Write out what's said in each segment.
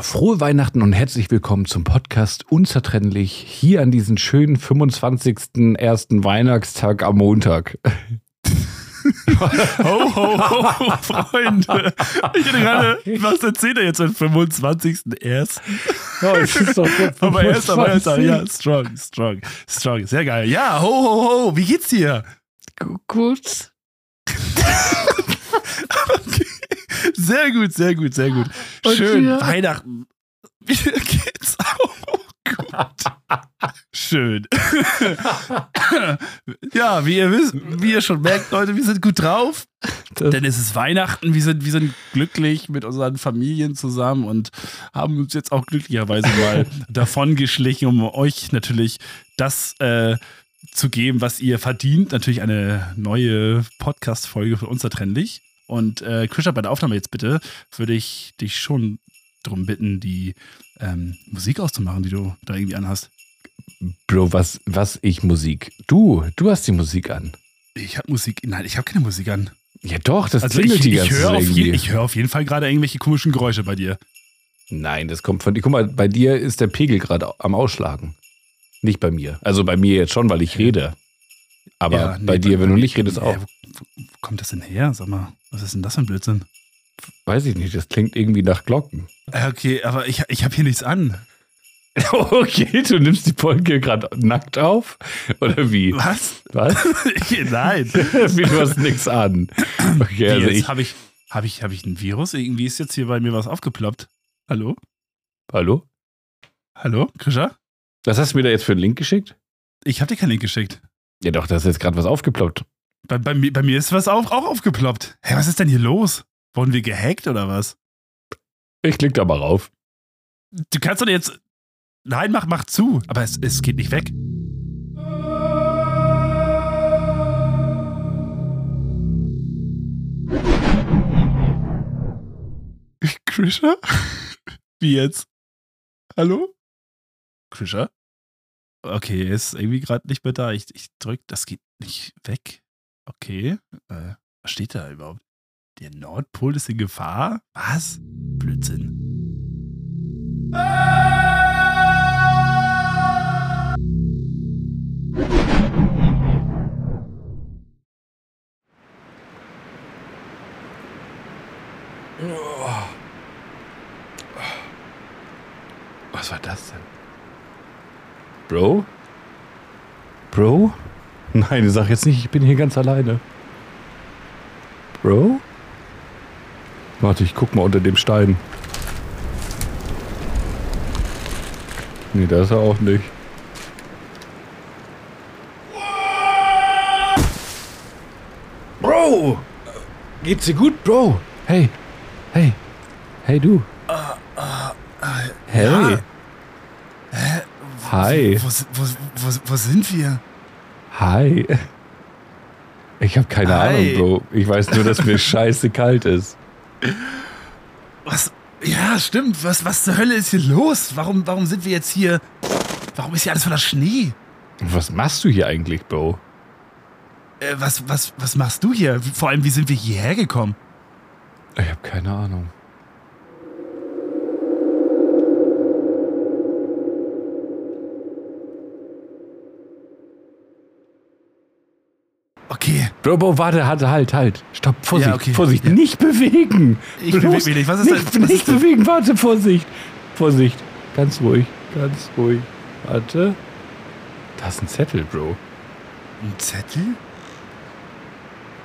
Frohe Weihnachten und herzlich willkommen zum Podcast Unzertrennlich hier an diesem schönen 25. ersten Weihnachtstag am Montag. ho, ho, ho, Freunde. Ich hätte gerade, was erzählt er jetzt am 25. erst? Ja, es ist doch der Aber erst am 25.. ersten, ja, strong, strong, strong, sehr geil. Ja, ho, ho, ho, wie geht's dir? Gu- Gut. Sehr gut, sehr gut, sehr gut. Schön, dir? Weihnachten. Wie geht's auch? Gut. Schön. ja, wie ihr wisst, wie ihr schon merkt, Leute, wir sind gut drauf. Das- Denn es ist Weihnachten, wir sind, wir sind glücklich mit unseren Familien zusammen und haben uns jetzt auch glücklicherweise mal davon geschlichen, um euch natürlich das äh, zu geben, was ihr verdient. Natürlich eine neue Podcast-Folge von Unzertrennlich. Und äh, Christian, bei der Aufnahme jetzt bitte, würde ich dich schon darum bitten, die ähm, Musik auszumachen, die du da irgendwie anhast. Bro, was, was ich Musik? Du, du hast die Musik an. Ich habe Musik, nein, ich habe keine Musik an. Ja doch, das Also klingelt ich, die ich ganze höre Zeit auf, irgendwie. je, ich hör auf jeden Fall gerade irgendwelche komischen Geräusche bei dir. Nein, das kommt von dir. Guck mal, bei dir ist der Pegel gerade am Ausschlagen. Nicht bei mir. Also bei mir jetzt schon, weil ich rede. Aber Ja, nee, bei dir, wenn du nicht redest, auch. Wo, kommt das denn her? Sag mal, was ist denn das für ein Blödsinn? Weiß ich nicht, das klingt irgendwie nach Glocken. Äh, Okay, aber ich, ich habe hier nichts an. Okay, du nimmst die Folge gerade nackt auf? Oder wie? Was? Was? Nein. wie, du hast nichts an. Okay, also jetzt ich. habe ich, hab ich, hab ich ein Virus? Irgendwie ist jetzt hier bei mir was aufgeploppt. Hallo? Hallo? Hallo, Krisha? Was hast du mir da jetzt für einen Link geschickt? Ich habe dir keinen Link geschickt. Ja doch, da ist jetzt gerade was aufgeploppt. Bei, bei, mir, bei mir ist was auch, auch aufgeploppt. Hä, was ist denn hier los? Wurden wir gehackt oder was? Ich klick da mal rauf. Du kannst doch jetzt. Nein, mach, mach zu. Aber es, es geht nicht weg. Krisha? Wie jetzt? Hallo? Krisha? Okay, er ist irgendwie gerade nicht mehr da. Ich, ich drück, das geht nicht weg. Okay. Äh, was steht da überhaupt? Der Nordpol ist in Gefahr? Was? Blödsinn. Was Bro? Bro? Nein, sag jetzt nicht, ich bin hier ganz alleine. Bro? Warte, ich guck mal unter dem Stein. Nee, da ist er auch nicht. Bro! Geht's dir gut, Bro? Hey, hey, hey du. Hey. Ja. Hi. Wo, wo, wo, wo sind wir? Hi. Ich habe keine Hi. Ahnung, Bro. Ich weiß nur, dass mir scheiße kalt ist. Was? Ja, stimmt. Was, was zur Hölle ist hier los? Warum, warum sind wir jetzt hier? Warum ist hier alles voller Schnee? Was machst du hier eigentlich, Bro? Äh, was, was, was machst du hier? Vor allem, wie sind wir hierher gekommen? Ich habe keine Ahnung. Okay, Bro, Bro, warte, halt, halt, halt. Stopp, Vorsicht, Ja, okay. Vorsicht, Ja. nicht bewegen. Ich Bloß beweg mich nicht. Was ist nicht, denn- was nicht bewegen, warte, Vorsicht. Vorsicht, ganz ruhig, ganz ruhig. Warte. Da ist ein Zettel, Bro. ein Zettel?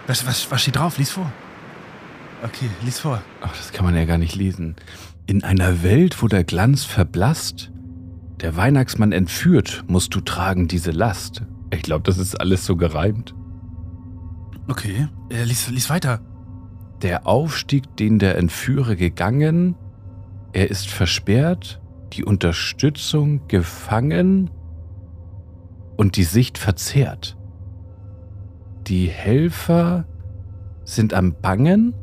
Was, was, was steht drauf? Lies vor. Okay, lies vor. Ach, das kann man ja gar nicht lesen. In einer Welt, wo der Glanz verblasst, der Weihnachtsmann entführt, musst du tragen diese Last. Ich glaube, das ist alles so gereimt. Okay, äh, lies, lies weiter. Der Aufstieg, den der Entführer gegangen, er ist versperrt, die Unterstützung gefangen und die Sicht verzerrt. Die Helfer sind am Bangen,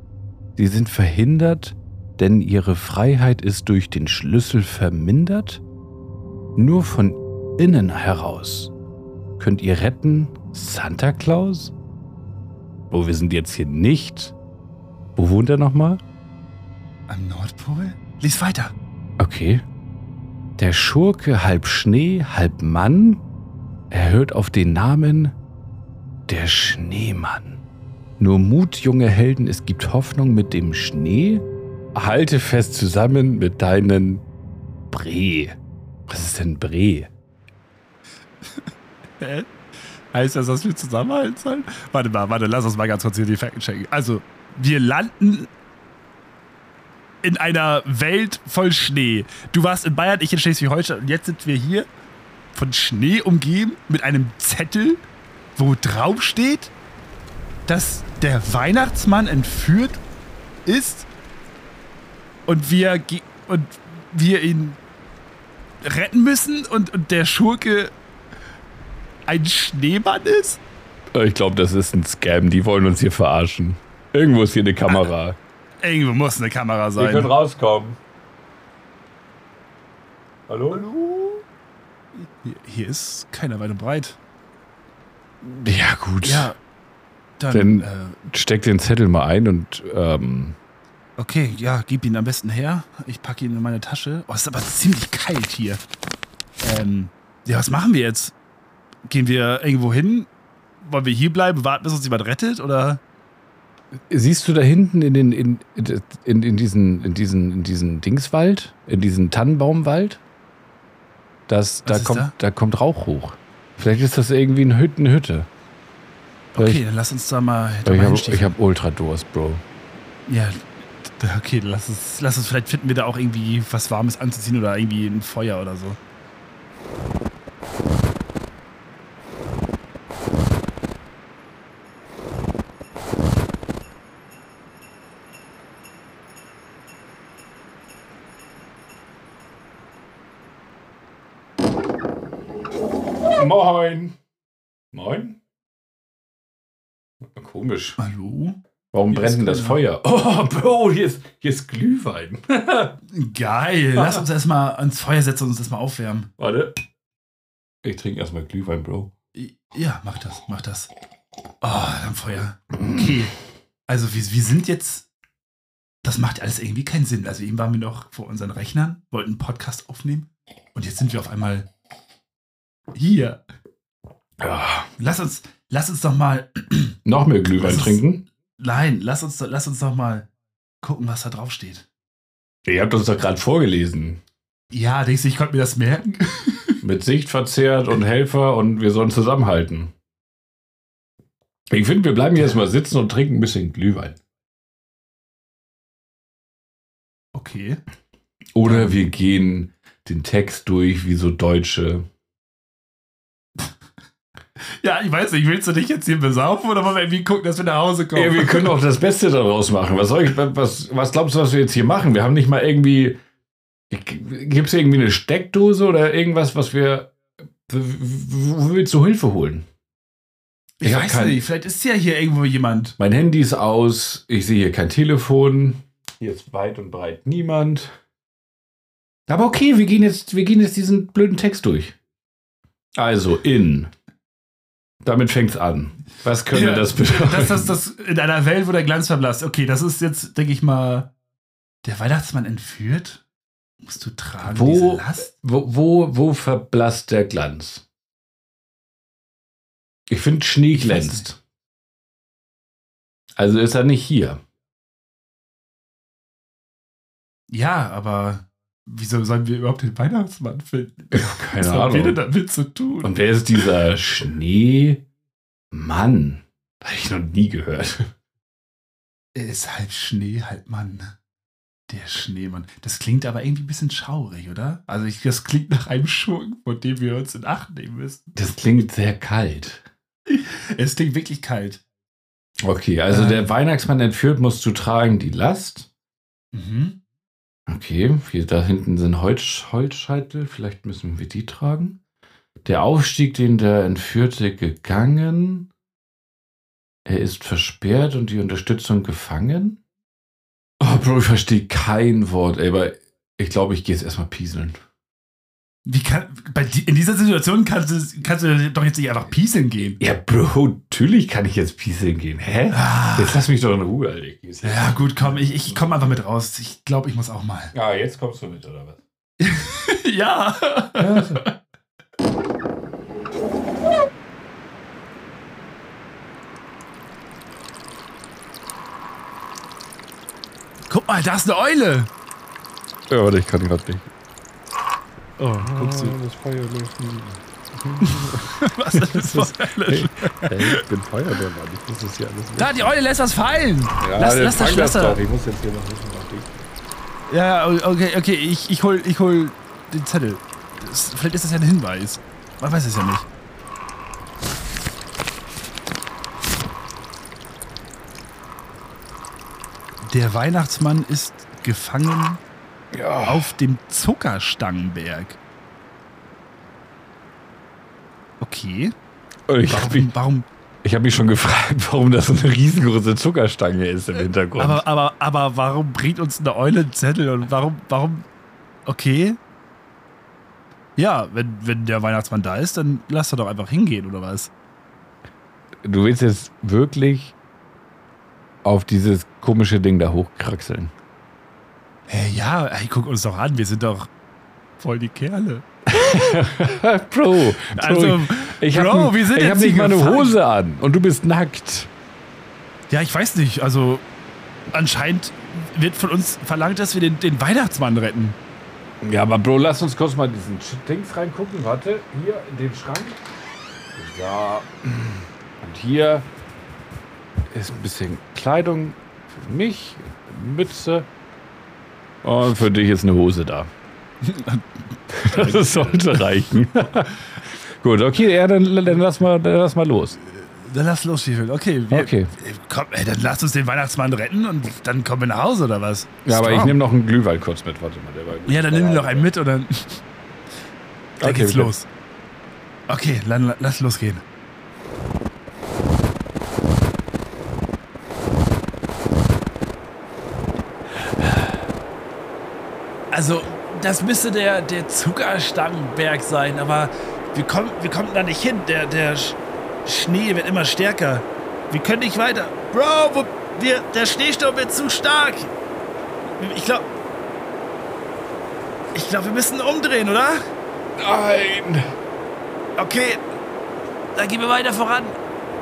sie sind verhindert, denn ihre Freiheit ist durch den Schlüssel vermindert. Nur von innen heraus könnt ihr retten, Santa Claus? Oh, wir sind jetzt hier nicht. Wo wohnt er nochmal? Am Nordpol? Lies weiter. Okay. Der Schurke halb Schnee, halb Mann. Er hört auf den Namen der Schneemann. Nur Mut, junge Helden, es gibt Hoffnung mit dem Schnee. Halte fest zusammen mit deinen Bre. Was ist denn Bre? Hä? Heißt das, dass wir zusammenhalten sollen? Warte mal, warte, lass uns mal ganz kurz hier die Fakten checken. Also, wir landen in einer Welt voll Schnee. Du warst in Bayern, ich in Schleswig-Holstein und jetzt sind wir hier von Schnee umgeben mit einem Zettel, wo drauf steht, dass der Weihnachtsmann entführt ist und wir, und wir ihn retten müssen und, und der Schurke ein Schneemann ist? Ich glaube, das ist ein Scam. Die wollen uns hier verarschen. Irgendwo ist hier eine Kamera. Irgendwo muss eine Kamera sein. rauskommen. Hallo? Hier, hier ist keiner weit und breit. Ja, gut. Ja. Dann, Dann- äh, Steck den Zettel mal ein und ähm, okay, ja, gib ihn am besten her. Ich packe ihn in meine Tasche. Oh, ist aber ziemlich kalt hier. Ähm, ja, was machen wir jetzt? Gehen wir irgendwo hin? Wollen wir hier bleiben, warten, bis uns jemand rettet? Oder? siehst du da hinten in den in, in, in diesen in diesen in diesen Dingswald, in diesen Tannenbaumwald? Das, da kommt da? da? kommt Rauch hoch. Vielleicht ist das irgendwie eine Hütte, eine Hütte. Okay, dann lass uns da mal, da Ich habe hab Ultra-Durst, Bro. Ja, okay, dann lass uns, lass uns, vielleicht finden wir da auch irgendwie was Warmes anzuziehen oder irgendwie ein Feuer oder so. Moin. Moin? Komisch. Hallo? Warum Hier brennt denn das. Feuer? Oh, Bro, hier ist, hier ist Glühwein. Geil, lass uns erstmal ans Feuer setzen und uns erstmal aufwärmen. Warte. Ich trinke erstmal Glühwein, Bro. Ja, mach das, mach das. Oh, dann Feuer. Okay. Also wir, wir sind jetzt. Das macht alles irgendwie keinen Sinn. Also eben waren wir noch vor unseren Rechnern, wollten einen Podcast aufnehmen und jetzt sind wir auf einmal hier. Ja. Lass uns, lass uns doch mal. Noch mehr Glühwein ist- trinken? Nein, lass uns, doch- lass uns doch mal gucken, was da drauf steht. Ihr habt uns doch gerade vorgelesen. Ja, denkst du, ich konnte mir das merken? Mit Sicht verzerrt und Helfer und wir sollen zusammenhalten. Ich finde, wir bleiben hier erstmal sitzen und trinken ein bisschen Glühwein. Okay. Oder wir gehen den Text durch wie so Deutsche. Ja, ich weiß nicht, willst du dich jetzt hier besaufen oder wollen wir irgendwie gucken, dass wir nach Hause kommen? Ja, wir können auch das Beste daraus machen. Was, soll ich, was, was glaubst du, was wir jetzt hier machen? Wir haben nicht mal irgendwie. Gibt es irgendwie eine Steckdose oder irgendwas, was wir. Wo willst du Hilfe holen? ich ich weiß kein- nicht, vielleicht ist ja hier irgendwo jemand. Mein Handy ist aus, ich sehe hier kein Telefon. Hier ist weit und breit niemand. Aber okay, wir gehen jetzt, wir gehen jetzt diesen blöden Text durch. Also in. Damit fängt's an. Was könnte Ja, das bedeuten? Das, das, das in einer Welt, wo der Glanz verblasst. Okay, das ist jetzt, denke ich mal, der Weihnachtsmann entführt. Musst du tragen Wo-? Wo, wo, wo verblasst der Glanz? Ich finde, Schnee glänzt. Also ist er nicht hier. Ja, aber wieso sollen wir überhaupt den Weihnachtsmann finden? Keine Was haben wir denn Ahnung. damit zu tun? Und wer ist dieser Schneemann? Habe ich noch nie gehört. er ist halb Schnee, halb Mann. Der Schneemann. Das klingt aber irgendwie ein bisschen schaurig, oder? Also ich, das klingt nach einem Schurken, von dem wir uns in Acht nehmen müssen. Das klingt sehr kalt. Es klingt wirklich kalt. Okay, also Ähm. der Weihnachtsmann entführt, musst du tragen die Last. Mhm. Okay, hier da hinten sind Holz, Holzscheitel, vielleicht müssen wir die tragen. Der Aufstieg, den der Entführte gegangen. Er ist versperrt und die Unterstützung gefangen. Oh, Bro, ich verstehe kein Wort, ey, aber ich glaube, ich gehe jetzt erstmal pieseln. Wie kann, bei, in dieser Situation kannst du, kannst du doch jetzt nicht einfach pieseln gehen. Ja, Bro, natürlich kann ich jetzt pieseln gehen. Hä? Ah. Jetzt lass mich doch in Ruhe, Alter. Ja, gut, komm, ich, ich komme einfach mit raus. Ich glaube, ich muss auch mal. Ah, jetzt kommst du mit, oder was? ja. Guck mal, da ist eine Eule. Ja, warte, ich kann gerade nicht. Oh, guckst du. das Feuer löschen. Was ist das für Hey, hey, ich bin Feuerwehrmann. Ich muss das hier alles löschen. Da, die Eule lässt was fallen. Ja, lass, lass das Schlösser. doch. Ich muss jetzt hier noch wissen, ja, okay, okay, ich, ich, hol, ich hol den Zettel. Das, vielleicht ist das ja ein Hinweis. Man weiß es ja nicht. Der Weihnachtsmann ist gefangen Ja. auf dem Zuckerstangenberg. Okay. Ich habe mich, Warum, warum, ich hab mich schon gefragt, warum das so eine riesengroße Zuckerstange ist im Hintergrund. aber, aber, aber warum bringt uns eine Eule einen Zettel und warum, warum, okay. Ja, wenn, wenn der Weihnachtsmann da ist, dann lass er doch einfach hingehen, oder was? du willst jetzt wirklich auf dieses komische Ding da hochkraxeln. Hey, ja, ey, guck uns doch an, wir sind doch voll die Kerle. Bro, Also, ich Bro, habe wir sind ich jetzt hab nicht mal eine. Hose an und du bist nackt. Ja, ich weiß nicht, also anscheinend wird von uns verlangt, dass wir den, den Weihnachtsmann retten. Ja, aber Bro, lass uns kurz mal diesen Dings reingucken. Warte, hier in den Schrank. So. Und hier ist ein bisschen Kleidung für mich, Mütze. Und für dich ist eine Hose da. das sollte reichen. Gut, okay, ja, dann, dann, lass mal, dann lass mal los. Dann lass los, Stiefel. Okay, wir, Okay. Komm, ey, dann lass uns den Weihnachtsmann retten und dann kommen wir nach Hause, oder was? Ja, aber ich Strong. nehme noch einen Glühwein kurz mit. Warte mal, der war Ja, dann nimm dir noch einen mit und dann, dann Okay, geht's bitte. los. Okay, dann lass losgehen. Also, das müsste der, der Zuckerstangenberg sein, aber wir kommen, wir kommen da nicht hin. Der, der Sch- Schnee wird immer stärker. Wir können nicht weiter. Bro, wo, wir, der Schneesturm wird zu stark. Ich glaube, ich glaube, wir müssen umdrehen, oder? Nein! Okay, dann gehen wir weiter voran.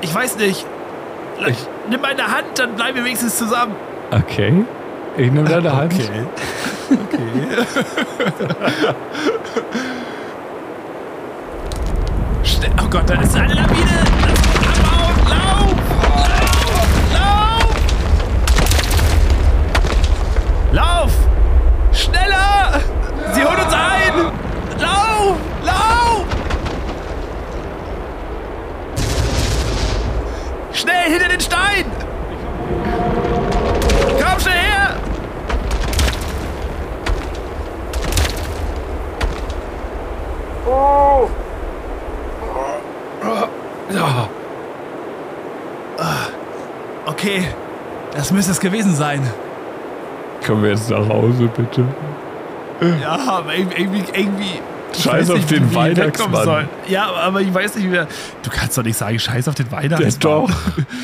Ich weiß nicht. Ich- Nimm meine Hand, dann bleiben wir wenigstens zusammen. Okay. Ich nehme deine Hand. Okay. Schnell. Oh Gott, da ist eine Lawine. Lauf, lauf, lauf. Lauf. Schneller. Sie holen uns ein. Lauf, lauf. Schnell hinter den Stein. Komm schnell her. Ja. Okay, das müsste es gewesen sein. Kommen wir jetzt nach Hause, bitte? Ja, aber irgendwie. irgendwie, Scheiß auf nicht, den wie Weihnachtsmann. Ja, aber ich weiß nicht mehr. Du kannst doch nicht sagen, Scheiß auf den Weihnachtsmann. Der doch.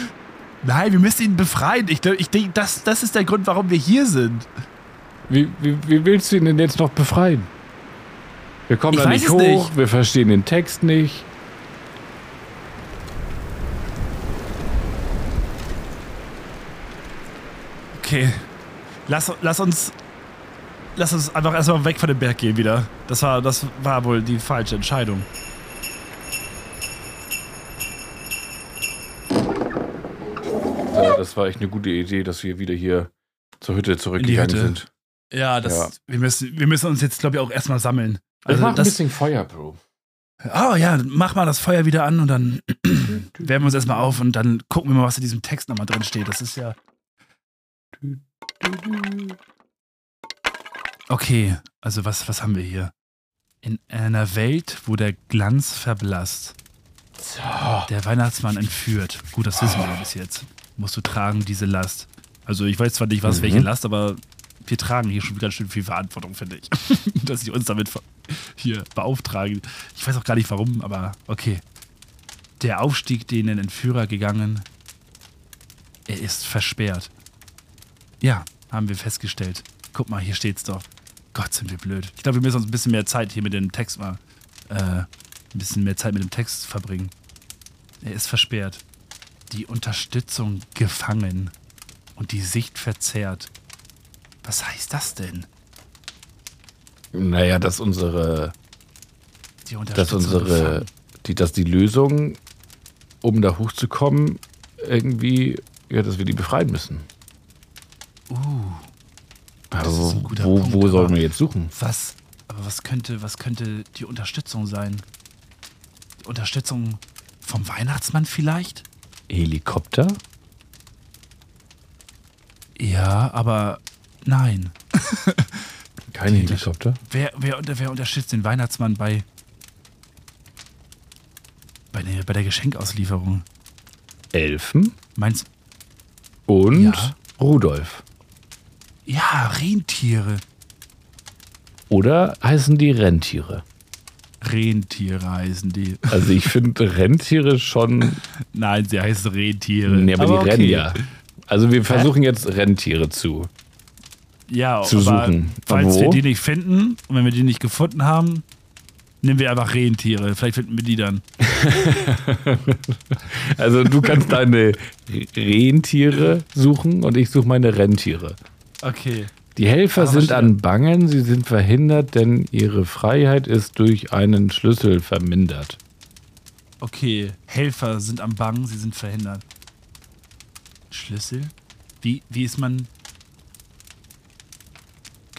Nein, wir müssen ihn befreien. Ich, ich denke, das, das ist der Grund, warum wir hier sind. Wie, wie, wie willst du ihn denn jetzt noch befreien? Wir kommen Ich da nicht hoch, nicht. wir verstehen den Text nicht. Okay. Lass, lass uns. Lass uns einfach erstmal weg von dem Berg gehen wieder. Das war, das war wohl die falsche Entscheidung. Ja, das war echt eine gute Idee, dass wir wieder hier zur Hütte zurückgegangen Hütte. sind. Ja, das. Ja. Wir, müssen, wir müssen uns jetzt, glaube ich, auch erstmal sammeln. Also Also mach ein das, bisschen Feuer, Bro. Oh ja, mach mal das Feuer wieder an und dann wärmen wir uns erstmal auf und dann gucken wir mal, was in diesem Text nochmal drin steht. Das ist ja. Okay, also was, was haben wir hier? In einer Welt, wo der Glanz verblasst, So. der Weihnachtsmann entführt. Gut, das wissen wir ja bis jetzt. Musst du tragen diese Last. Also ich weiß zwar nicht, was Mhm. welche Last, aber wir tragen hier schon ganz schön viel Verantwortung, finde ich. Dass sie uns damit hier beauftragen. Ich weiß auch gar nicht warum, aber okay. Der Aufstieg, den den Entführer gegangen, er ist versperrt. Ja, haben wir festgestellt. Guck mal, hier steht's doch. Gott, sind wir blöd. Ich glaube, wir müssen uns ein bisschen mehr Zeit hier mit dem Text mal, äh, ein bisschen mehr Zeit mit dem Text verbringen. Er ist versperrt. Die Unterstützung gefangen und die Sicht verzerrt. Was heißt das denn? Naja, dass unsere, Die dass unsere, die, dass die Lösung, um da hochzukommen, irgendwie, ja, dass wir die befreien müssen. Uh, guter wo, Punkt, wo sollen wir jetzt suchen? was, aber was könnte, was könnte die Unterstützung sein? Die Unterstützung vom Weihnachtsmann vielleicht? Helikopter? Ja, aber nein. Kein Helikopter. Wer, wer, wer unterstützt den Weihnachtsmann bei, bei, der, bei der Geschenkauslieferung? Elfen Meinst und Ja. Rudolf. Ja, Rentiere. Oder heißen die Rentiere? Rentiere heißen die. Also ich finde Rentiere schon. Nein, sie heißen Rentiere. Nee, aber, die okay. rennen ja. Also wir versuchen jetzt Rentiere zu. Ja, zu suchen. Falls Wo? wir die nicht finden und wenn wir die nicht gefunden haben, nehmen wir einfach Rentiere. Vielleicht finden wir die dann. Also du kannst deine Rentiere suchen und ich suche meine Rentiere. Okay. Die Helfer Aber sind an Bangen, sie sind verhindert, denn ihre Freiheit ist durch einen Schlüssel vermindert. Okay. Helfer sind am Bangen, sie sind verhindert. Schlüssel? Wie, wie ist man.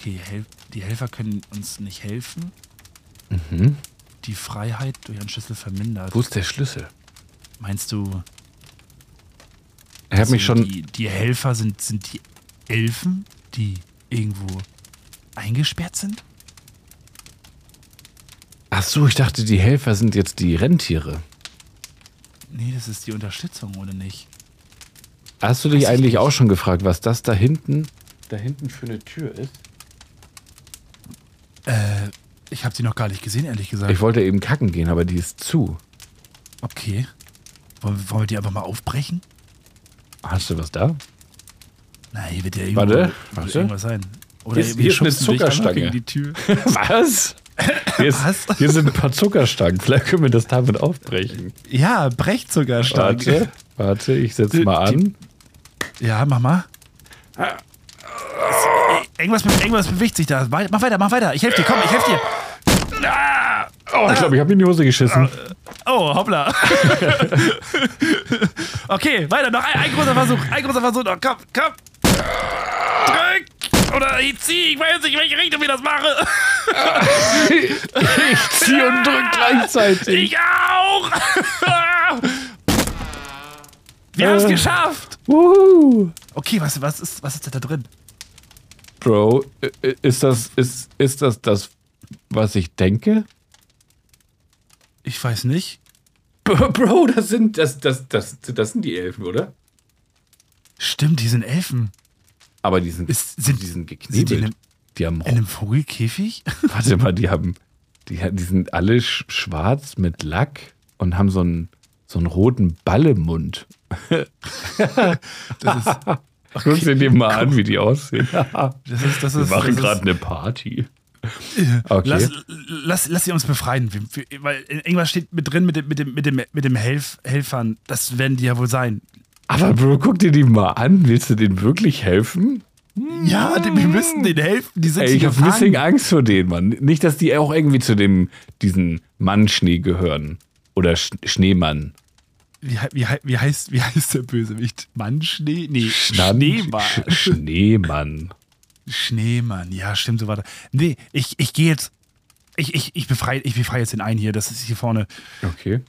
Okay, Hel die Helfer können uns nicht helfen. Mhm. Die Freiheit durch einen Schlüssel vermindert. Wo ist der Schlüssel? Meinst du, Er hat mich also schon. die, die Helfer sind, sind die Elfen, die irgendwo eingesperrt sind? Ach so, ich dachte, die Helfer sind jetzt die Rentiere. Nee, das ist die Unterstützung, oder nicht? Hast du dich ich eigentlich auch schon gefragt, was das da hinten, da hinten für eine Tür ist? Ich habe sie noch gar nicht gesehen, ehrlich gesagt. Ich wollte eben kacken gehen, aber die ist zu. okay. Wollen, wollen wir die einfach mal aufbrechen? Hast du was da? Na, hier wird ja irgendwo, Warte, warte. irgendwas sein. Oder Hier hier ist eine Zuckerstange. die Tür. Was? Hier, ist, Was? hier sind ein paar Zuckerstangen. Vielleicht können wir das damit aufbrechen. Ja, brecht stark. Warte, warte, ich setze Die- mal an. Ja, mach mal. Irgendwas, be- irgendwas bewegt sich da. Mach weiter, mach weiter. Ich helfe dir, komm, ich helfe dir. Ah! Oh, ich glaube, ich habe in die Hose geschissen. Oh, hoppla. okay, weiter, noch ein, ein großer Versuch. Ein großer Versuch noch. Komm, komm. Drück. Oder ich zieh. Ich weiß nicht, in welche Richtung ich das mache. Ich ziehe und drück gleichzeitig. Ich auch. Wir haben es Äh. geschafft. Wuhu. Okay, was, was, ist, was ist denn da drin? Bro, äh, ist das, ist, ist das das, was ich denke? Ich weiß nicht. Bro, das sind, das, das, das, das sind die Elfen, oder? Stimmt, die sind Elfen. Aber die sind, Ist- sind- die sind Sind die geknebelt. in einem, die haben, in einem Vogelkäfig? warte mal, die haben, die, die sind alle sch schwarz mit Lack und haben so einen, so einen roten Ball im Mund. Das ist, Guck dir die mal an, wie die aussehen. das ist, das Wir ist, machen das gerade eine Party. Okay. Lass, lass, lass sie uns befreien. Weil irgendwas steht mit drin mit dem, mit dem, mit dem, mit dem Helf, Helfern. Das werden die ja wohl sein. Aber Bro, guck dir die mal an. Willst du denen wirklich helfen? Ja, die- wir müssen denen helfen. Die sind Ey, ich habe bisschen Angst vor denen, Mann. Nicht, dass die auch irgendwie zu dem, diesen Mann-Schnee gehören. Oder Sch Schneemann. Wie, wie, wie, heißt, wie heißt der Bösewicht? Mann, Schnee? Nee, Schneemann. Sch Schneemann. Schneemann, ja, stimmt, so das. Nee, ich, ich gehe jetzt. Ich, ich, ich befreie ich befrei jetzt den einen hier, das ist hier vorne. Okay.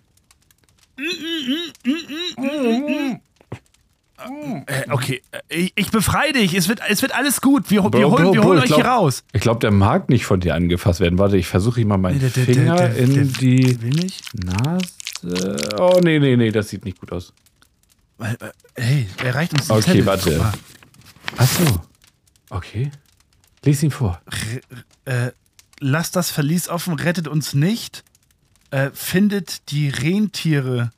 Äh, okay, äh, ich, ich befreie dich, es wird, es wird alles gut. Wir, wir holen, wir holen euch glaub- hier raus. Ich glaube, der mag nicht von dir angefasst werden. Warte, ich versuche mal meinen der- der- Finger der- in die? Nase. Oh, nee, nee, nee, das sieht nicht gut aus. Äh, Hey, er reicht uns die Okay, Zettel. warte. Guck mal. Ach so. Okay. Lies ihn vor. äh, lasst das Verlies offen, rettet uns nicht. Äh, findet die Rentiere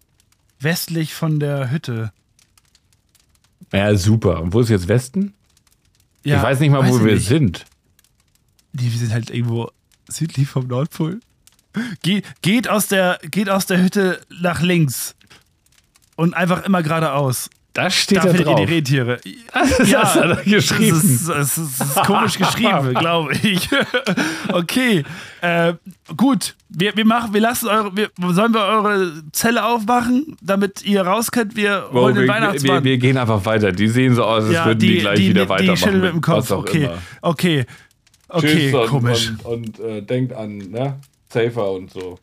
westlich von der Hütte. Ja, super. Und wo ist jetzt Westen? Ja, ich weiß nicht mal, wo ich wir nicht. sind. die, wir sind halt irgendwo südlich vom Nordpol. Ge geht, aus der, geht aus der Hütte nach links. Und einfach immer geradeaus. Das steht da ihr drauf. die Rentiere. Das Ja, hast du da geschrieben. Das ist, das ist, das ist komisch geschrieben, glaube ich. okay, äh, gut. Wir, wir machen, wir lassen eure, wir, sollen wir eure Zelle aufmachen, damit ihr raus könnt? Wir Wow, holen den wir, wir, Weihnachtsmann. wir gehen einfach weiter. Die sehen so aus, als würden die, gleich wieder die weitermachen. schütteln mit dem Kopf. was auch Okay, immer. okay, okay, Tschüss und, komisch. Und, und äh, denkt an, ne? Safer und so.